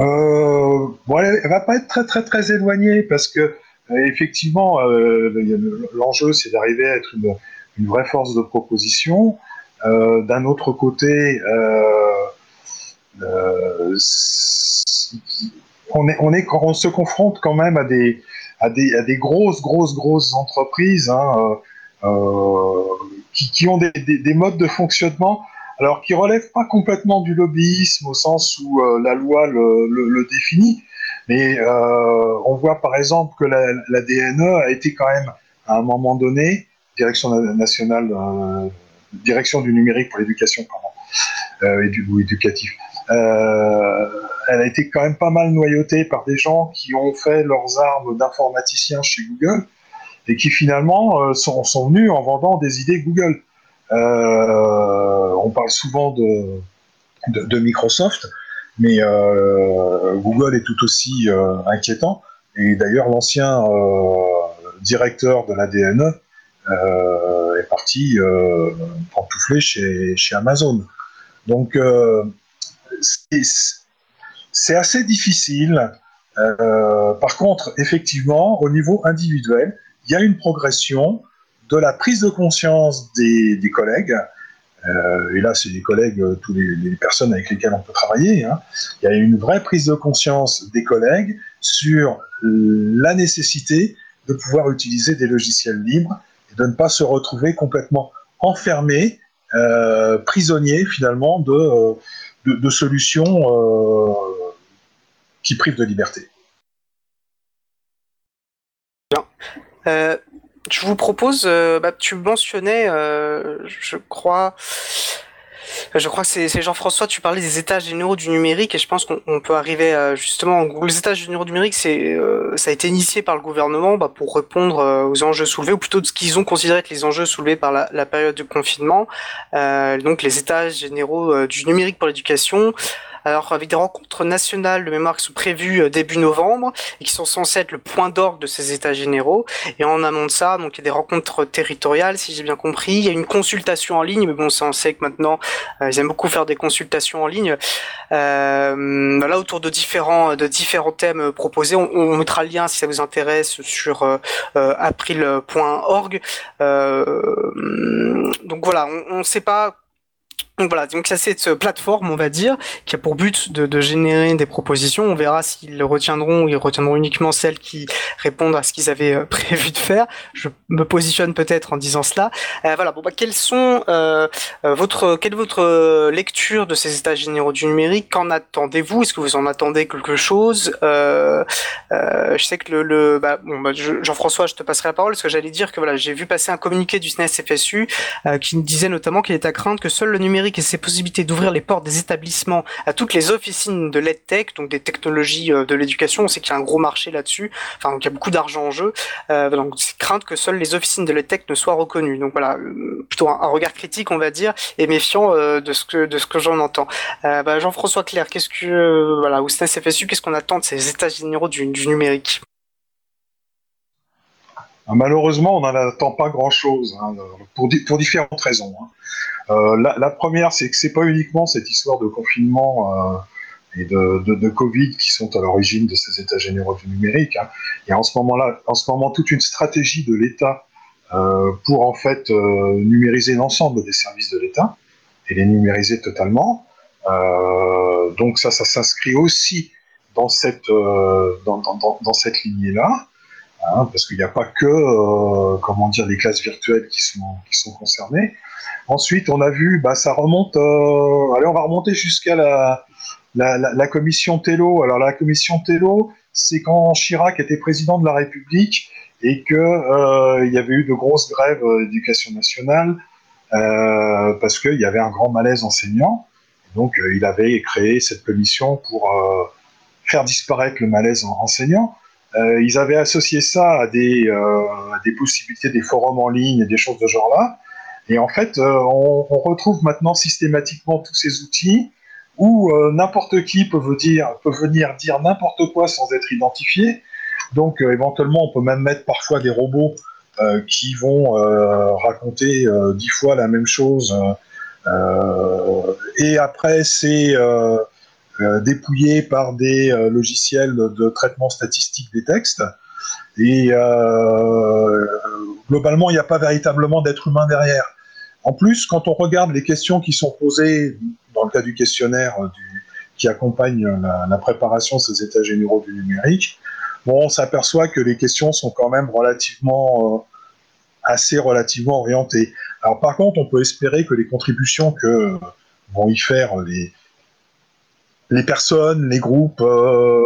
Euh, bon, elle, va pas être très très très éloignée parce que effectivement, euh, l'enjeu, c'est d'arriver à être une, vraie force de proposition. Euh, d'un autre côté, euh, on, se confronte quand même à des, grosses, grosses, grosses entreprises hein, qui, ont des, des, modes de fonctionnement alors qui relèvent pas complètement du lobbyisme au sens où la loi le définit, mais euh, on voit par exemple que la, DNE a été quand même, à un moment donné, direction nationale, euh, direction du numérique pour l'éducation, euh, et du, ou éducatif. Euh, elle a été quand même pas mal noyautée par des gens qui ont fait leurs armes d'informaticiens chez Google et qui finalement euh, sont, sont, venus en vendant des idées Google. Euh, on parle souvent de, de Microsoft mais Google est tout aussi inquiétant. Et d'ailleurs, l'ancien directeur de l'ADN est parti pantoufler chez, chez Amazon. Donc, c'est assez difficile. Euh, par contre, effectivement, au niveau individuel, il y a une progression de la prise de conscience des, collègues. Euh, et là, c'est les collègues, euh, toutes les, personnes avec lesquelles on peut travailler. Hein. Il y a une vraie prise de conscience des collègues sur la nécessité de pouvoir utiliser des logiciels libres et de ne pas se retrouver complètement enfermé, prisonnier finalement de de, solutions euh, qui privent de liberté. Euh, je vous propose, euh, bah, tu mentionnais, je crois, je crois que c'est Jean-François, tu parlais des étages généraux du numérique et je pense qu'on peut arriver à, justement, les étages généraux du numérique, c'est ça a été initié par le gouvernement bah, pour répondre aux enjeux soulevés, ou plutôt de ce qu'ils ont considéré que les enjeux soulevés par la, période de confinement. donc les étages généraux du numérique pour l'éducation alors avec des rencontres nationales de mémoire qui sont prévues euh, début novembre et qui sont censées être le point d'orgue de ces états généraux. Et en amont de ça, donc il y a des rencontres territoriales, si j'ai bien compris. Il y a une consultation en ligne, mais bon, ça on sait que maintenant euh, ils aiment beaucoup faire des consultations en ligne. Euh, là autour de différents de différents thèmes proposés, on, mettra le lien si ça vous intéresse sur euh, april.org. donc voilà, on ne sait pas donc voilà, donc ça c'est cette plateforme, on va dire, qui a pour but de, de générer des propositions. On verra s'ils retiendront ou ils retiendront uniquement celles qui répondent à ce qu'ils avaient euh, prévu de faire. Je me positionne peut-être en disant cela. Euh, voilà, bon bah quelles sont euh, euh, votre quelle est votre lecture de ces états généraux du numérique? Qu'en attendez-vous? Est-ce que vous en attendez quelque chose? Euh, Je sais que le, le bah, bon, bah, Jean-François, je te passerai la parole parce que j'allais dire que voilà, j'ai vu passer un communiqué du SNES FSU qui disait notamment qu'il est à craindre que seul le numérique et ses possibilités d'ouvrir les portes des établissements à toutes les officines de l'EdTech, donc des technologies euh, de l'éducation. On sait qu'il y a un gros marché là-dessus, enfin, donc il y a beaucoup d'argent en jeu. Euh, donc, c'est crainte que seules les officines de l'EdTech ne soient reconnues. Donc voilà, euh, plutôt un, regard critique, on va dire, et méfiant de ce que de ce que j'en entends. Bah, Jean-François Claire, qu'est-ce que voilà, ou SNES FSU, qu'est-ce qu'on attend de ces états généraux du, numérique? ah, Malheureusement, on n'en attend pas grand-chose, hein, pour, différentes raisons. Hein. Euh, la, première, c'est que c'est pas uniquement cette histoire de confinement euh, et de, Covid qui sont à l'origine de ces états généraux du numérique. Hein. Il y a en ce moment-là, en ce moment, toute une stratégie de l'État euh, pour en fait numériser l'ensemble des services de l'État et les numériser totalement. donc ça, ça s'inscrit aussi dans cette dans, dans cette lignée-là. Hein, parce qu'il n'y a pas que comment dire les classes virtuelles qui sont qui sont concernées. Ensuite, on a vu, bah, ça remonte, euh, allez, on va remonter jusqu'à la, la, commission Tello. Alors, la commission Tello, c'est quand Chirac était président de la République et qu'il euh, y avait eu de grosses grèves d'éducation nationale euh, parce qu'il y avait un grand malaise enseignant. Donc, il avait créé cette commission pour faire disparaître le malaise enseignant. Ils avaient associé ça à des, à des possibilités des forums en ligne des choses de genre là. Et en fait, euh, on, retrouve maintenant systématiquement tous ces outils où euh, n'importe qui peut, venir dire n'importe quoi sans être identifié. Donc euh, éventuellement, on peut même mettre parfois des robots qui vont raconter dix fois la même chose. et après, c'est dépouillé par des logiciels de traitement statistique des textes. Et globalement, il n'y a pas véritablement d'être humain derrière. En plus, quand on regarde les questions qui sont posées dans le cas du questionnaire euh, qui accompagne la, préparation de ces états généraux du numérique, bon, on s'aperçoit que les questions sont quand même relativement, euh, assez relativement orientées. Alors par contre, on peut espérer que les contributions que vont y faire les, les personnes, les groupes, euh,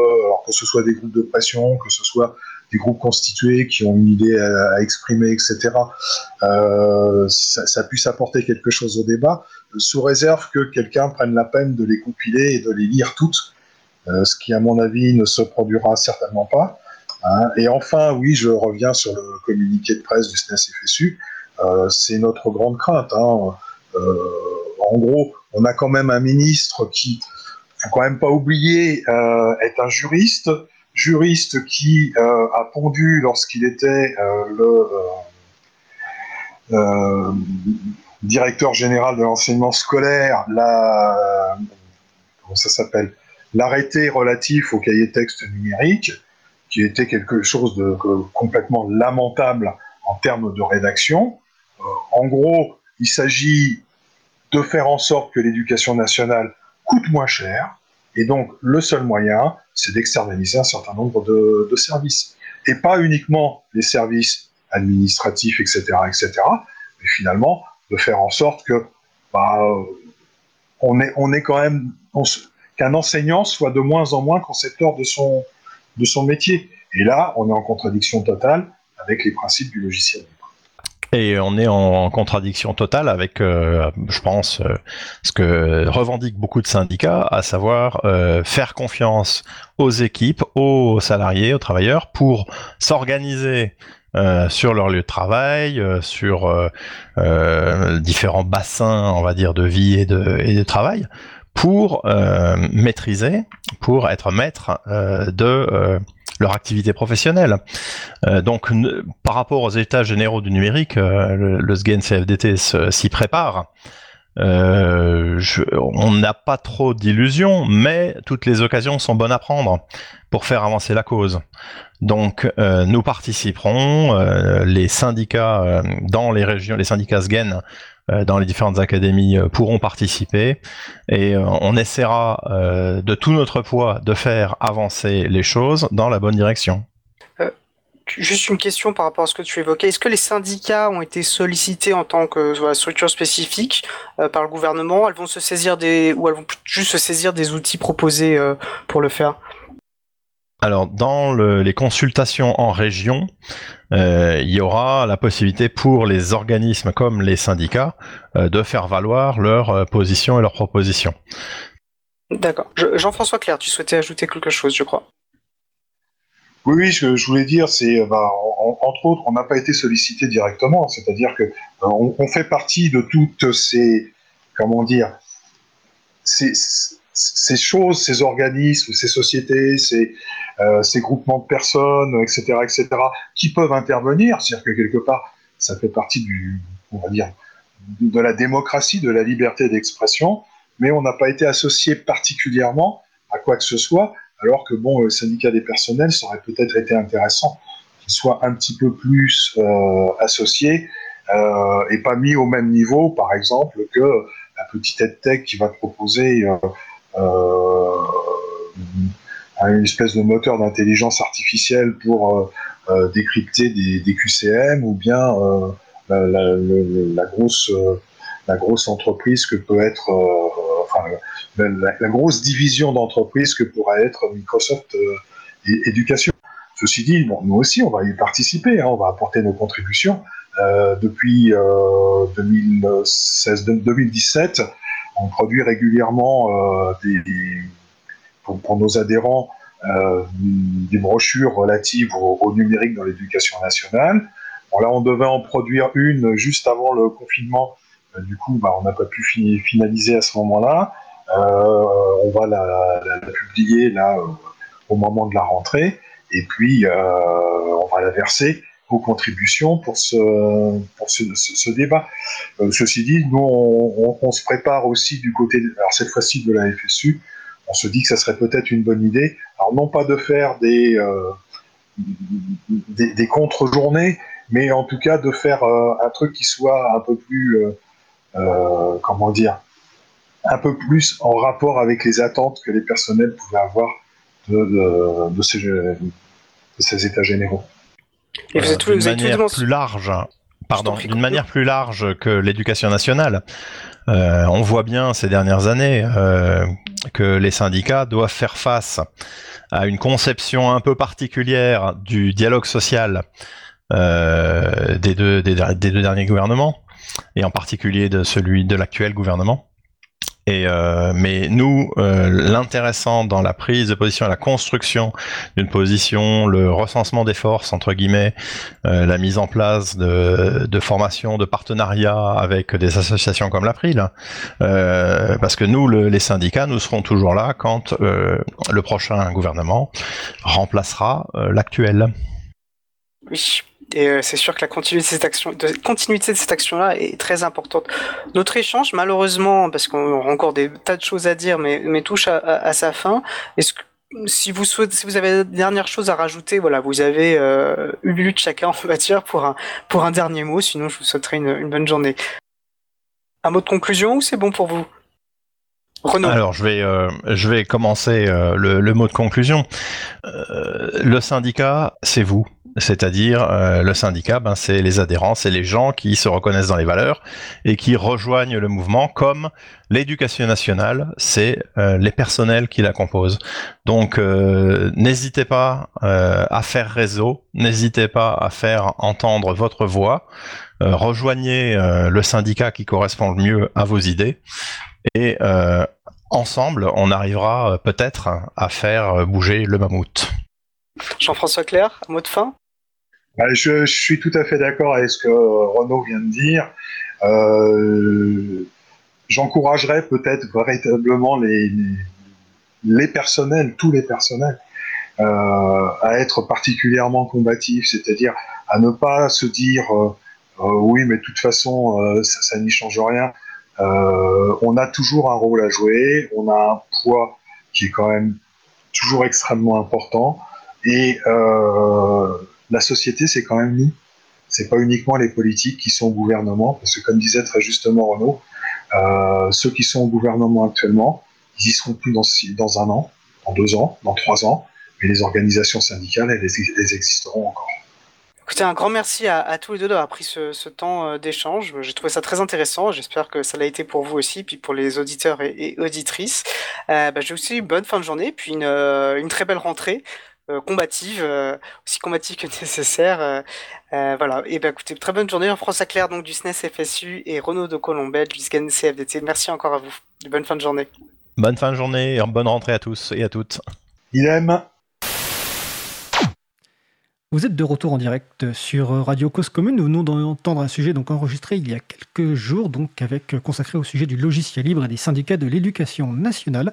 que ce soit des groupes de pression, que ce soit des groupes constitués qui ont une idée à, exprimer, etc., euh, ça, puisse apporter quelque chose au débat, sous réserve que quelqu'un prenne la peine de les compiler et de les lire toutes, euh, ce qui, à mon avis, ne se produira certainement pas. Hein. Et enfin, oui, je reviens sur le communiqué de presse du SNES-FSU, euh, c'est notre grande crainte. Hein. en gros, on a quand même un ministre qui faut quand même pas oublier, euh, est un juriste, juriste qui euh, a pondu lorsqu'il était le directeur général de l'enseignement scolaire, la, comment ça s'appelle, l'arrêté relatif au cahier texte numérique, qui était quelque chose de complètement lamentable en termes de rédaction. en gros, il s'agit de faire en sorte que l'éducation nationale coûte moins cher. Et donc, le seul moyen, c'est d'externaliser un certain nombre de, services. Et pas uniquement les services administratifs, etc., etc., mais finalement, de faire en sorte que bah, on, est, on est quand même qu'un enseignant soit de moins en moins concepteur de son, de son métier. Et là, on est en contradiction totale avec les principes du logiciel. Et on est en contradiction totale avec, euh, je pense, euh, ce que revendiquent beaucoup de syndicats, à savoir euh, faire confiance aux équipes, aux salariés, aux travailleurs pour s'organiser sur leur lieu de travail, sur différents bassins, on va dire, de vie et de, et de travail, pour maîtriser, pour être maître de leur activité professionnelle. Euh, donc, par rapport aux états généraux du numérique, euh, le, SGEN CFDT s'y prépare. Euh, on n'a pas trop d'illusions, mais toutes les occasions sont bonnes à prendre pour faire avancer la cause. Donc, nous participerons, les syndicats dans les régions, les syndicats SGEN dans les différentes académies euh, pourront participer et euh, on essaiera de tout notre poids de faire avancer les choses dans la bonne direction. Juste une question par rapport à ce que tu évoquais. Est-ce que les syndicats ont été sollicités en tant que structure spécifique par le gouvernement? Elles vont se saisir des ou elles vont juste se saisir des outils proposés pour le faire? Alors, dans les consultations en région, euh, il y aura la possibilité pour les organismes comme les syndicats euh, de faire valoir leurs euh, positions et leurs propositions. D'accord. Jean-François Claire, tu souhaitais ajouter quelque chose, je crois. Oui, oui, ce que je voulais dire, c'est, bah, entre autres, on n'a pas été sollicité directement, c'est-à-dire que on, fait partie de toutes ces, comment dire, ces, ces choses, ces organismes, ces sociétés, ces, euh, ces groupements de personnes, etc., etc., qui peuvent intervenir, c'est-à-dire que quelque part, ça fait partie du, on va dire, de la démocratie, de la liberté d'expression, mais on n'a pas été associé particulièrement à quoi que ce soit, alors que bon, le syndicat des personnels, ça aurait peut-être été intéressant qu'il soit un petit peu plus euh, associé euh, et pas mis au même niveau, par exemple, que la petite EdTech qui va proposer une espèce de moteur d'intelligence artificielle pour euh, euh, décrypter des, QCM ou bien euh, la, grosse la grosse entreprise que peut être enfin la, grosse division d'entreprise que pourrait être Microsoft Éducation. Ceci dit, nous aussi, on va y participer, hein, on va apporter nos contributions. depuis 2016, 2017, on produit régulièrement des, pour, nos adhérents euh, des brochures relatives au, numérique dans l'éducation nationale. Là, on devait en produire une juste avant le confinement. Euh, du coup, bah, on n'a pas pu finaliser à ce moment-là. Euh, on va la, publier au moment de la rentrée. Et puis, on va la verser aux contributions pour ce, pour ce, débat. ceci dit, nous, on, se prépare aussi du côté, alors cette fois-ci de la FSU, on se dit que ça serait peut-être une bonne idée. Alors non pas de faire des, euh, des, contre-journées, mais en tout cas de faire euh, un truc qui soit un peu plus, euh, comment dire, un peu plus en rapport avec les attentes que les personnels pouvaient avoir de, de, ces, états généraux. Et vous êtes, vous manière plus large, pardon, d'une manière plus large que l'éducation nationale. Euh, on voit bien ces dernières années euh, que les syndicats doivent faire face à une conception un peu particulière du dialogue social euh, des, deux, des, deux derniers gouvernements, et en particulier de celui de l'actuel gouvernement. Et euh, mais nous, euh, l'intéressant dans la prise de position, la construction d'une position, le recensement des forces entre guillemets, euh, la mise en place de, de formations, de partenariats avec des associations comme l'April, euh, parce que nous, le, les syndicats, nous serons toujours là quand euh, le prochain gouvernement remplacera euh, l'actuel. Et euh, c'est sûr que la continuité de cette action-là est très importante. Notre échange, malheureusement, parce qu'on a encore des tas de choses à dire, mais, mais touche à, sa fin. Si vous avez des dernières choses à rajouter, voilà, vous avez euh, une minute chacun, on va dire, pour un, pour un dernier mot. Sinon, je vous souhaiterais une, bonne journée. Un mot de conclusion ou c'est bon pour vous? Renaud. Alors, je vais, euh, commencer euh, le, mot de conclusion. Le syndicat, c'est vous. C'est-à-dire, euh, le syndicat, ben, c'est les adhérents, c'est les gens qui se reconnaissent dans les valeurs et qui rejoignent le mouvement, comme l'éducation nationale, c'est euh, les personnels qui la composent. Donc, euh, n'hésitez pas à faire réseau, n'hésitez pas à faire entendre votre voix, rejoignez le syndicat qui correspond le mieux à vos idées et ensemble, on arrivera peut-être à faire bouger le mammouth. Jean-François Claire, mot de fin? Je, je, suis tout à fait d'accord avec ce que Renaud vient de dire. Euh, J'encouragerais peut-être véritablement les, les, les, personnels, tous les personnels, euh, à être particulièrement combatifs, c'est-à-dire à ne pas se dire euh, euh oui, mais de toute façon, euh, ça, ça n'y change rien. Euh, on a toujours un rôle à jouer, on a un poids qui est quand même toujours extrêmement important. Et euh, la société, c'est quand même nous. C'est pas uniquement les politiques qui sont au gouvernement, parce que comme disait très justement Renaud, euh, ceux qui sont au gouvernement actuellement, ils y seront plus dans, un an, dans deux ans, dans trois ans, mais les organisations syndicales, elles, existeront encore. Écoutez, un grand merci à, tous les deux d'avoir pris ce, temps euh, d'échange. J'ai trouvé ça très intéressant. J'espère que ça l'a été pour vous aussi, puis pour les auditeurs et, auditrices. Euh, bah, J'ai aussi une bonne fin de journée, puis une, euh, une très belle rentrée. Euh, combative, euh, aussi combative que nécessaire. Euh, voilà. Et ben écoutez, très bonne journée. François Claire donc du SNES FSU et Renaud de Colombel du SCAN CFDT. Merci encore à vous. Bonne fin de journée. Bonne fin de journée et bonne rentrée à tous et à toutes. Il aime. Vous êtes de retour en direct sur Radio Cause Commune. Nous venons d'entendre un sujet donc enregistré il y a quelques jours, donc avec consacré au sujet du logiciel libre et des syndicats de l'éducation nationale.